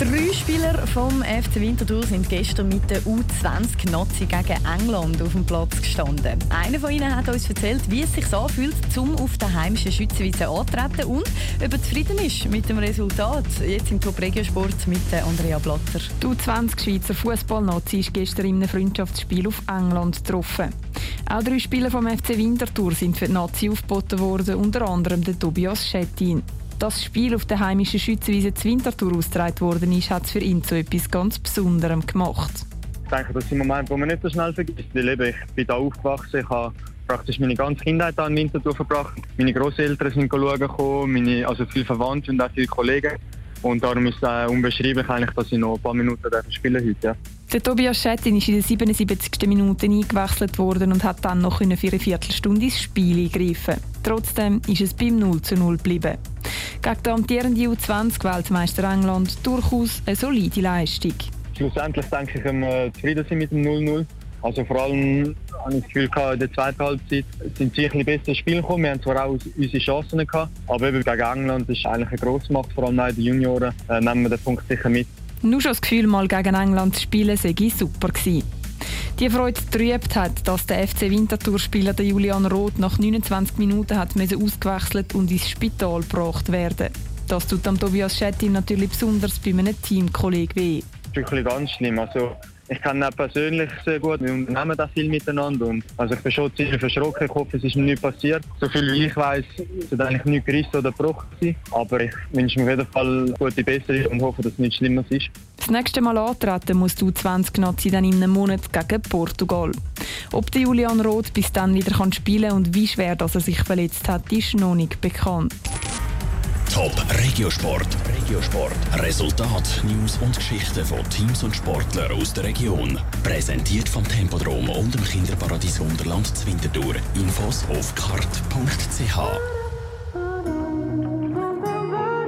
Drei Spieler vom FC Winterthur sind gestern mit der U20 Nazi gegen England auf dem Platz gestanden. Einer von ihnen hat uns erzählt, wie es sich anfühlt, zum auf der heimischen Schützenwiese antreten und ob er zufrieden ist mit dem Resultat. Jetzt im Top Regiosport mit Andrea Blatter. Die U20 Schweizer Fußball-Nazi ist gestern in einem Freundschaftsspiel auf England getroffen. Auch drei Spieler vom FC Winterthur sind für die Nazi aufgeboten worden, unter anderem der Tobias Schettin das Spiel auf der heimischen Schützenwiese Winterthur ausgetragen worden ist, hat es für ihn zu etwas ganz Besonderem gemacht. Ich denke, das ist ein Moment, wo man nicht so schnell vergisst. Weil eben, ich bin hier aufgewachsen, ich habe praktisch meine ganze Kindheit an Winterthur verbracht. Meine Großeltern sind schauen gekommen, meine, also viele Verwandte und auch viele Kollegen. Und darum ist es unbeschreiblich, eigentlich, dass ich noch ein paar Minuten spielen heute. Ja. Der Tobias Schettin ist in der 77. Minute eingewechselt worden und hat dann noch für eine Viertelstunde ins Spiel eingreifen. Trotzdem ist es beim 0 zu 0 geblieben. Gegen den amtierenden U20-Weltmeister England durchaus eine solide Leistung. Schlussendlich denke ich, können wir zufrieden sind mit dem 0-0. Also vor allem habe ich das Gefühl, in der zweiten Halbzeit sind sie ein bisschen besser ins Spiel gekommen. Wir haben zwar auch unsere Chancen gehabt, aber eben gegen England ist eigentlich eine Grossmacht, vor allem bei den Junioren, äh, nehmen wir den Punkt sicher mit. Nur schon das Gefühl, mal gegen England zu spielen, sei super gewesen. Die Freude trübt hat, dass der FC Winterthur-Spieler Julian Roth nach 29 Minuten hat ausgewechselt und ins Spital gebracht werden. Das tut am Tobias Schettin natürlich besonders bei einem Teamkollegen weh. Das ist ganz schlimm. Also ich kenne ihn persönlich sehr gut. Wir unternehmen da viel miteinander. Und also ich bin schon ziemlich verschrocken. Ich hoffe, es ist mir nichts passiert. So viel wie ich weiß, es hat eigentlich nichts gerissen oder gebrochen. Aber ich wünsche mir auf jeden Fall gute Besserung und hoffe, dass es nichts Schlimmes ist. Das nächste Mal antreten muss du 20 Nazi dann in einem Monat gegen Portugal. Ob der Julian Roth bis dann wieder spielen kann und wie schwer dass er sich verletzt hat, ist noch nicht bekannt. Top Regiosport. Regiosport. Resultat, News und Geschichten von Teams und Sportlern aus der Region. Präsentiert vom Tempodrom und dem Kinderparadies Wunderland Zwintertour. Infos auf kart.ch.